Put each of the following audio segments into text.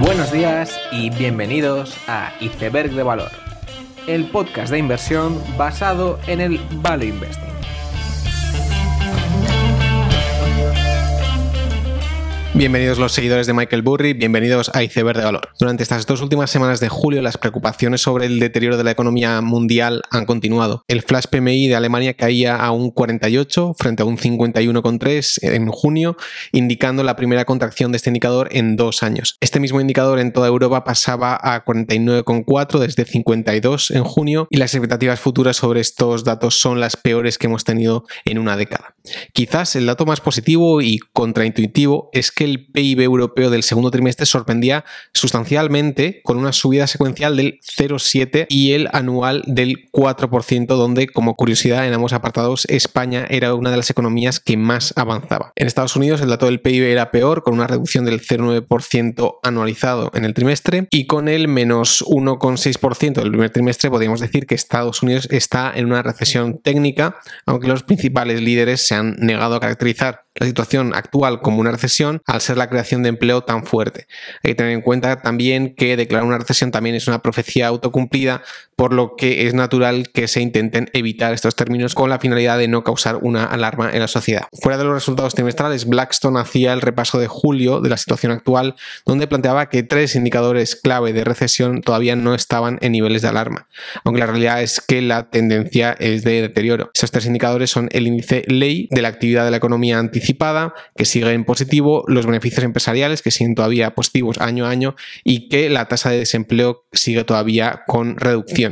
Buenos días y bienvenidos a Iceberg de Valor, el podcast de inversión basado en el Value Investing. Bienvenidos los seguidores de Michael Burry, bienvenidos a Iceberg de Valor. Durante estas dos últimas semanas de julio, las preocupaciones sobre el deterioro de la economía mundial han continuado. El flash PMI de Alemania caía a un 48 frente a un 51,3 en junio, indicando la primera contracción de este indicador en dos años. Este mismo indicador en toda Europa pasaba a 49,4 desde 52 en junio y las expectativas futuras sobre estos datos son las peores que hemos tenido en una década. Quizás el dato más positivo y contraintuitivo es que el PIB europeo del segundo trimestre sorprendía sustancialmente con una subida secuencial del 0,7 y el anual del 4%, donde como curiosidad en ambos apartados España era una de las economías que más avanzaba. En Estados Unidos el dato del PIB era peor, con una reducción del 0,9% anualizado en el trimestre y con el menos 1,6% del primer trimestre podríamos decir que Estados Unidos está en una recesión técnica, aunque los principales líderes se han negado a caracterizar la situación actual como una recesión al ser la creación de empleo tan fuerte. Hay que tener en cuenta también que declarar una recesión también es una profecía autocumplida, por lo que es natural que se intenten evitar estos términos con la finalidad de no causar una alarma en la sociedad. Fuera de los resultados trimestrales, Blackstone hacía el repaso de julio de la situación actual, donde planteaba que tres indicadores clave de recesión todavía no estaban en niveles de alarma, aunque la realidad es que la tendencia es de deterioro. Esos tres indicadores son el índice ley de la actividad de la economía anticipada, que sigue en positivo, los beneficios empresariales, que siguen todavía positivos año a año, y que la tasa de desempleo sigue todavía con reducción.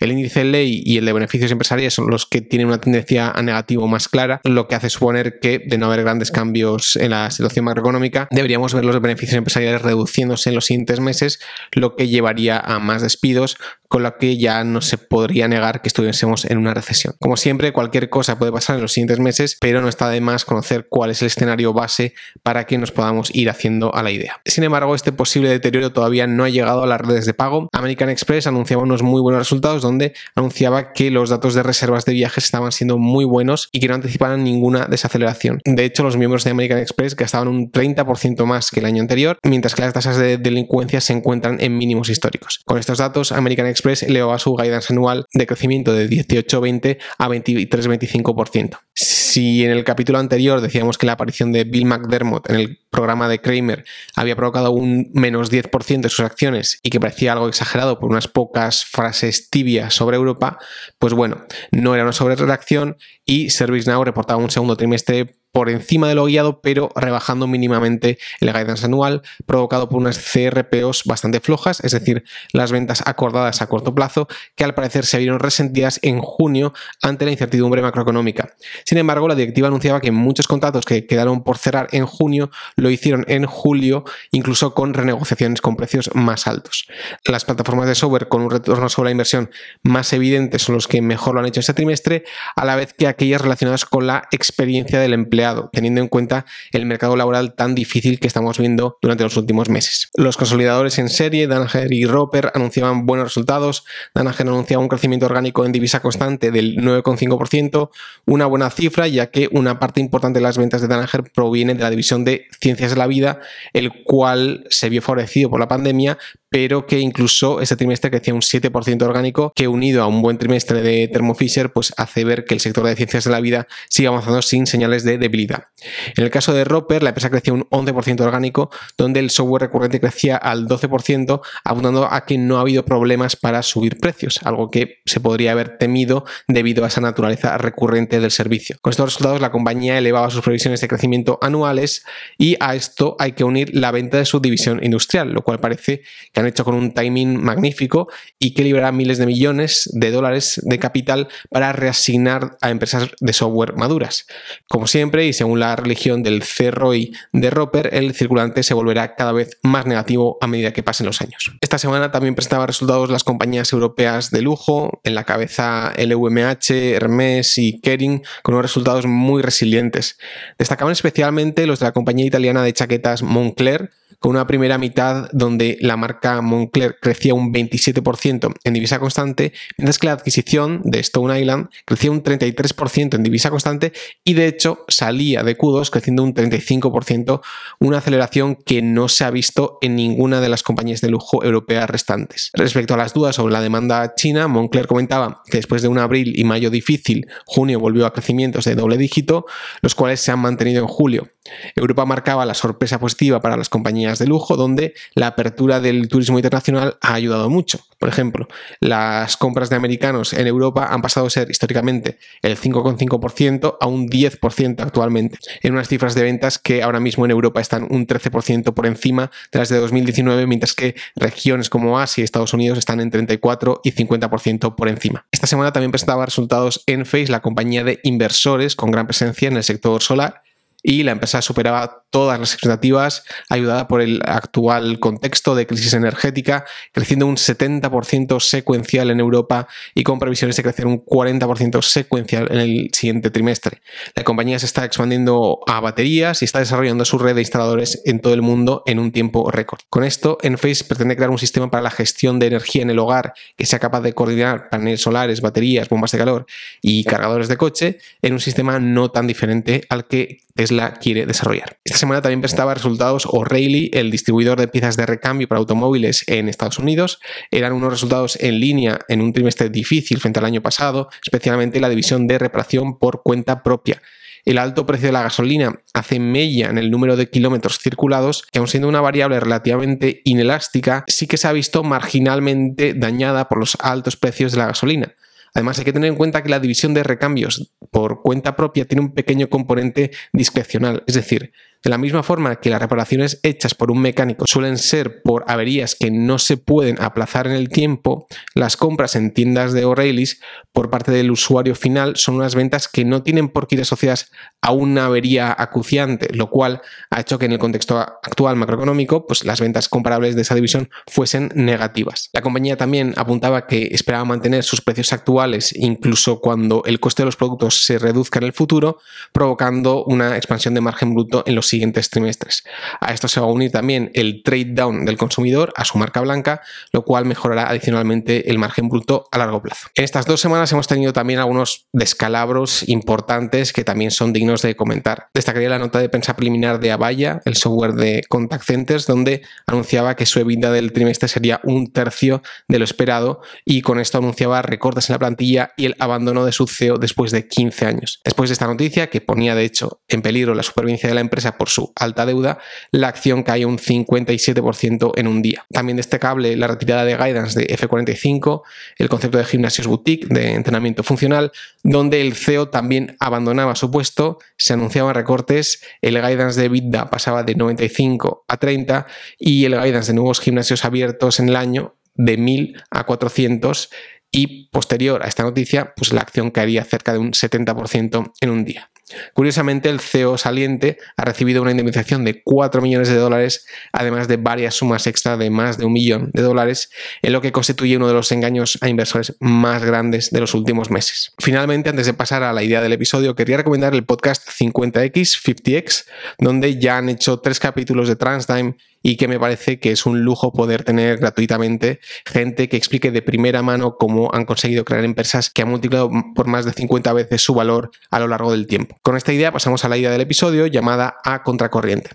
El índice ley y el de beneficios empresariales son los que tienen una tendencia a negativo más clara, lo que hace suponer que, de no haber grandes cambios en la situación macroeconómica, deberíamos ver los beneficios empresariales reduciéndose en los siguientes meses, lo que llevaría a más despidos, con lo que ya no se podría negar que estuviésemos en una recesión. Como siempre, cualquier cosa puede pasar en los siguientes meses, pero no está de más conocer cuál es el escenario base para que nos podamos ir haciendo a la idea. Sin embargo, este posible deterioro todavía no ha llegado a las redes de pago. American Express anunciaba unos muy buenos resultados donde anunciaba que los datos de reservas de viajes estaban siendo muy buenos y que no anticipaban ninguna desaceleración. De hecho, los miembros de American Express gastaban un 30% más que el año anterior, mientras que las tasas de delincuencia se encuentran en mínimos históricos. Con estos datos, American Express Express elevaba su guidance anual de crecimiento de 18,20 a 23,25%. Si en el capítulo anterior decíamos que la aparición de Bill McDermott en el programa de Kramer había provocado un menos 10% de sus acciones y que parecía algo exagerado por unas pocas frases tibias sobre Europa, pues bueno, no era una sobrereacción y ServiceNow reportaba un segundo trimestre por encima de lo guiado, pero rebajando mínimamente el guidance anual, provocado por unas CRPOs bastante flojas, es decir, las ventas acordadas a corto plazo, que al parecer se vieron resentidas en junio ante la incertidumbre macroeconómica. Sin embargo, la directiva anunciaba que muchos contratos que quedaron por cerrar en junio lo hicieron en julio, incluso con renegociaciones con precios más altos. Las plataformas de software con un retorno sobre la inversión más evidente son los que mejor lo han hecho este trimestre, a la vez que aquellas relacionadas con la experiencia del empleo teniendo en cuenta el mercado laboral tan difícil que estamos viendo durante los últimos meses. Los consolidadores en serie, Danaher y Roper, anunciaban buenos resultados. Danaher anunciaba un crecimiento orgánico en divisa constante del 9,5%, una buena cifra, ya que una parte importante de las ventas de Danaher proviene de la división de ciencias de la vida, el cual se vio favorecido por la pandemia, pero que incluso este trimestre crecía un 7% orgánico, que unido a un buen trimestre de Thermo Fisher, pues hace ver que el sector de ciencias de la vida sigue avanzando sin señales de debilidad. En el caso de Roper, la empresa crecía un 11% orgánico, donde el software recurrente crecía al 12%, apuntando a que no ha habido problemas para subir precios, algo que se podría haber temido debido a esa naturaleza recurrente del servicio. Con estos resultados, la compañía elevaba sus previsiones de crecimiento anuales y a esto hay que unir la venta de su división industrial, lo cual parece han hecho con un timing magnífico y que liberará miles de millones de dólares de capital para reasignar a empresas de software maduras. Como siempre, y según la religión del CROI de Roper, el circulante se volverá cada vez más negativo a medida que pasen los años. Esta semana también presentaba resultados las compañías europeas de lujo, en la cabeza LVMH, Hermes y Kering, con unos resultados muy resilientes. Destacaban especialmente los de la compañía italiana de chaquetas Moncler, con una primera mitad donde la marca Moncler crecía un 27% en divisa constante, mientras que la adquisición de Stone Island crecía un 33% en divisa constante y de hecho salía de Q2 creciendo un 35%, una aceleración que no se ha visto en ninguna de las compañías de lujo europeas restantes. Respecto a las dudas sobre la demanda china, Moncler comentaba que después de un abril y mayo difícil, junio volvió a crecimientos de doble dígito, los cuales se han mantenido en julio. Europa marcaba la sorpresa positiva para las compañías de lujo, donde la apertura del turismo internacional ha ayudado mucho. Por ejemplo, las compras de americanos en Europa han pasado a ser históricamente el 5,5% a un 10% actualmente, en unas cifras de ventas que ahora mismo en Europa están un 13% por encima de las de 2019, mientras que regiones como Asia y Estados Unidos están en 34 y 50% por encima. Esta semana también presentaba resultados en la compañía de inversores con gran presencia en el sector solar, y la empresa superaba todas las expectativas, ayudada por el actual contexto de crisis energética, creciendo un 70% secuencial en Europa y con previsiones de crecer un 40% secuencial en el siguiente trimestre. La compañía se está expandiendo a baterías y está desarrollando su red de instaladores en todo el mundo en un tiempo récord. Con esto, Enphase pretende crear un sistema para la gestión de energía en el hogar que sea capaz de coordinar paneles solares, baterías, bombas de calor y cargadores de coche en un sistema no tan diferente al que Tesla quiere desarrollar. Semana también presentaba resultados O'Reilly, el distribuidor de piezas de recambio para automóviles en Estados Unidos. Eran unos resultados en línea en un trimestre difícil frente al año pasado, especialmente la división de reparación por cuenta propia. El alto precio de la gasolina hace mella en el número de kilómetros circulados, que aun siendo una variable relativamente inelástica, sí que se ha visto marginalmente dañada por los altos precios de la gasolina. Además, hay que tener en cuenta que la división de recambios por cuenta propia tiene un pequeño componente discrecional, es decir, de la misma forma que las reparaciones hechas por un mecánico suelen ser por averías que no se pueden aplazar en el tiempo, las compras en tiendas de O'Reilly's por parte del usuario final son unas ventas que no tienen por qué ir asociadas a una avería acuciante, lo cual ha hecho que en el contexto actual macroeconómico pues las ventas comparables de esa división fuesen negativas. La compañía también apuntaba que esperaba mantener sus precios actuales incluso cuando el coste de los productos se reduzca en el futuro, provocando una expansión de margen bruto en los siguientes trimestres. A esto se va a unir también el trade down del consumidor a su marca blanca, lo cual mejorará adicionalmente el margen bruto a largo plazo. En estas dos semanas hemos tenido también algunos descalabros importantes que también son dignos de comentar. Destacaría la nota de prensa preliminar de Avaya, el software de contact centers, donde anunciaba que su EBITDA del trimestre sería un tercio de lo esperado y con esto anunciaba recortes en la plantilla y el abandono de su CEO después de 15 años. Después de esta noticia, que ponía de hecho en peligro la supervivencia de la empresa por su alta deuda, la acción cae un 57% en un día. También destacable la retirada de guidance de F45, el concepto de gimnasios boutique, de entrenamiento funcional, donde el CEO también abandonaba su puesto, se anunciaban recortes, el guidance de EBITDA pasaba de 95 a 30 y el guidance de nuevos gimnasios abiertos en el año de 1000 a 400 y posterior a esta noticia, pues la acción caería cerca de un 70% en un día. Curiosamente, el CEO saliente ha recibido una indemnización de 4 millones de dólares, además de varias sumas extra de más de un millón de dólares, en lo que constituye uno de los engaños a inversores más grandes de los últimos meses. Finalmente, antes de pasar a la idea del episodio, quería recomendar el podcast 50X, 50X, donde ya han hecho tres capítulos de TransTime y que me parece que es un lujo poder tener gratuitamente gente que explique de primera mano cómo han conseguido crear empresas que han multiplicado por más de 50 veces su valor a lo largo del tiempo. Con esta idea pasamos a la idea del episodio llamada a contracorriente.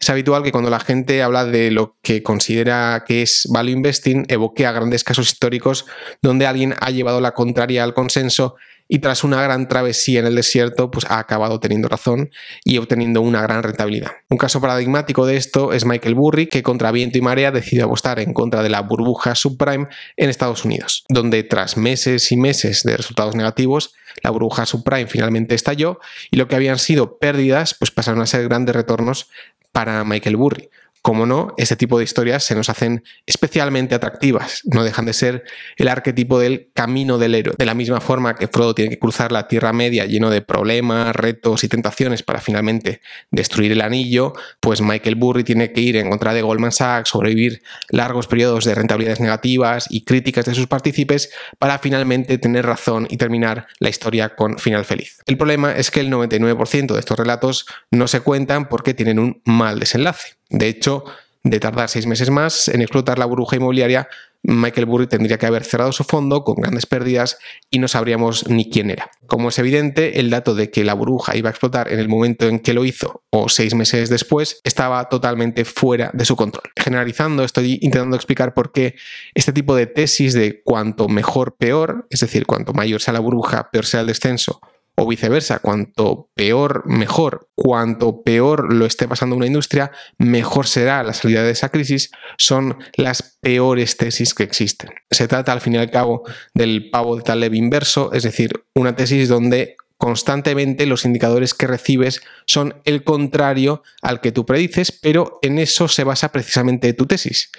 Es habitual que cuando la gente habla de lo que considera que es value investing, evoque a grandes casos históricos donde alguien ha llevado la contraria al consenso y tras una gran travesía en el desierto, pues ha acabado teniendo razón y obteniendo una gran rentabilidad. Un caso paradigmático de esto es Michael Burry, que contra viento y marea decidió apostar en contra de la burbuja subprime en Estados Unidos, donde tras meses y meses de resultados negativos, la burbuja subprime finalmente estalló y lo que habían sido pérdidas, pues pasaron a ser grandes retornos para Michael Burry. Como no, este tipo de historias se nos hacen especialmente atractivas, no dejan de ser el arquetipo del camino del héroe. De la misma forma que Frodo tiene que cruzar la Tierra Media lleno de problemas, retos y tentaciones para finalmente destruir el anillo, pues Michael Burry tiene que ir en contra de Goldman Sachs, sobrevivir largos periodos de rentabilidades negativas y críticas de sus partícipes para finalmente tener razón y terminar la historia con final feliz. El problema es que el 99% de estos relatos no se cuentan porque tienen un mal desenlace. De hecho, de tardar seis meses más en explotar la burbuja inmobiliaria, Michael Burry tendría que haber cerrado su fondo con grandes pérdidas y no sabríamos ni quién era. Como es evidente, el dato de que la burbuja iba a explotar en el momento en que lo hizo o seis meses después estaba totalmente fuera de su control. Generalizando, estoy intentando explicar por qué este tipo de tesis de cuanto mejor peor, es decir, cuanto mayor sea la burbuja, peor sea el descenso, o viceversa, cuanto peor, mejor, cuanto peor lo esté pasando una industria, mejor será la salida de esa crisis, son las peores tesis que existen. Se trata al fin y al cabo del pavo de Taleb inverso, es decir, una tesis donde constantemente los indicadores que recibes son el contrario al que tú predices, pero en eso se basa precisamente tu tesis.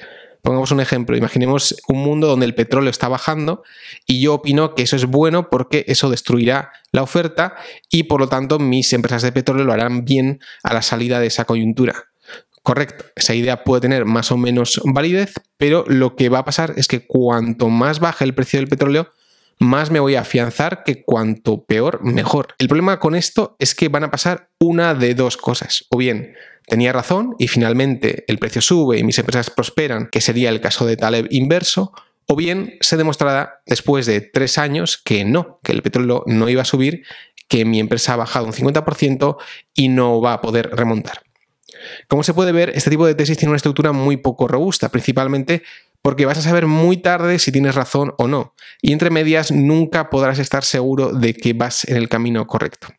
Pongamos un ejemplo, imaginemos un mundo donde el petróleo está bajando y yo opino que eso es bueno porque eso destruirá la oferta y por lo tanto mis empresas de petróleo lo harán bien a la salida de esa coyuntura. Correcto, esa idea puede tener más o menos validez, pero lo que va a pasar es que cuanto más baje el precio del petróleo, más me voy a afianzar que cuanto peor, mejor. El problema con esto es que van a pasar una de dos cosas. O bien tenía razón y finalmente el precio sube y mis empresas prosperan, que sería el caso de Taleb inverso, o bien se demostrará después de tres años que no, que el petróleo no iba a subir, que mi empresa ha bajado un 50% y no va a poder remontar. Como se puede ver, este tipo de tesis tiene una estructura muy poco robusta, principalmente porque vas a saber muy tarde si tienes razón o no, y entre medias nunca podrás estar seguro de que vas en el camino correcto.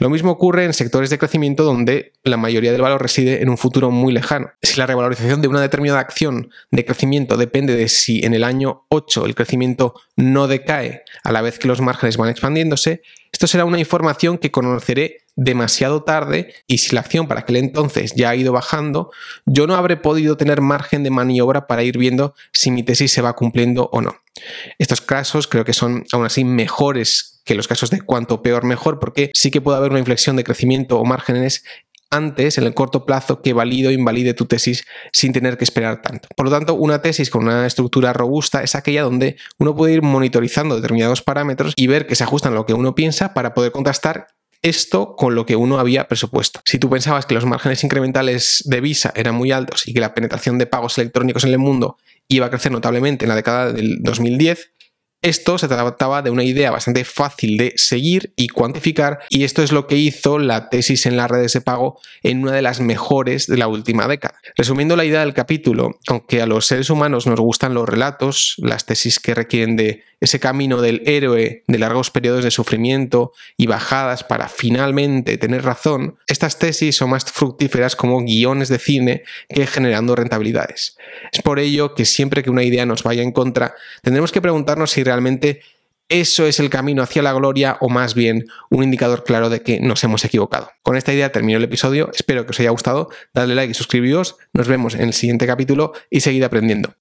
Lo mismo ocurre en sectores de crecimiento donde la mayoría del valor reside en un futuro muy lejano. Si la revalorización de una determinada acción de crecimiento depende de si en el año 8 el crecimiento no decae a la vez que los márgenes van expandiéndose, esto será una información que conoceré demasiado tarde y si la acción para aquel entonces ya ha ido bajando, yo no habré podido tener margen de maniobra para ir viendo si mi tesis se va cumpliendo o no. Estos casos creo que son aún así mejores que los casos de cuanto peor mejor, porque sí que puede haber una inflexión de crecimiento o márgenes antes, en el corto plazo, que valide o invalide tu tesis sin tener que esperar tanto. Por lo tanto, una tesis con una estructura robusta es aquella donde uno puede ir monitorizando determinados parámetros y ver que se ajustan a lo que uno piensa para poder contrastar esto con lo que uno había presupuesto. Si tú pensabas que los márgenes incrementales de Visa eran muy altos y que la penetración de pagos electrónicos en el mundo iba a crecer notablemente en la década del 2010, esto se trataba de una idea bastante fácil de seguir y cuantificar y esto es lo que hizo la tesis en las redes de pago en una de las mejores de la última década. Resumiendo la idea del capítulo, aunque a los seres humanos nos gustan los relatos, las tesis que requieren de ese camino del héroe de largos periodos de sufrimiento y bajadas para finalmente tener razón, estas tesis son más fructíferas como guiones de cine que generando rentabilidades. Es por ello que siempre que una idea nos vaya en contra, tendremos que preguntarnos si realmente eso es el camino hacia la gloria o más bien un indicador claro de que nos hemos equivocado. Con esta idea termino el episodio, espero que os haya gustado, dadle like y suscribíos, nos vemos en el siguiente capítulo y seguid aprendiendo.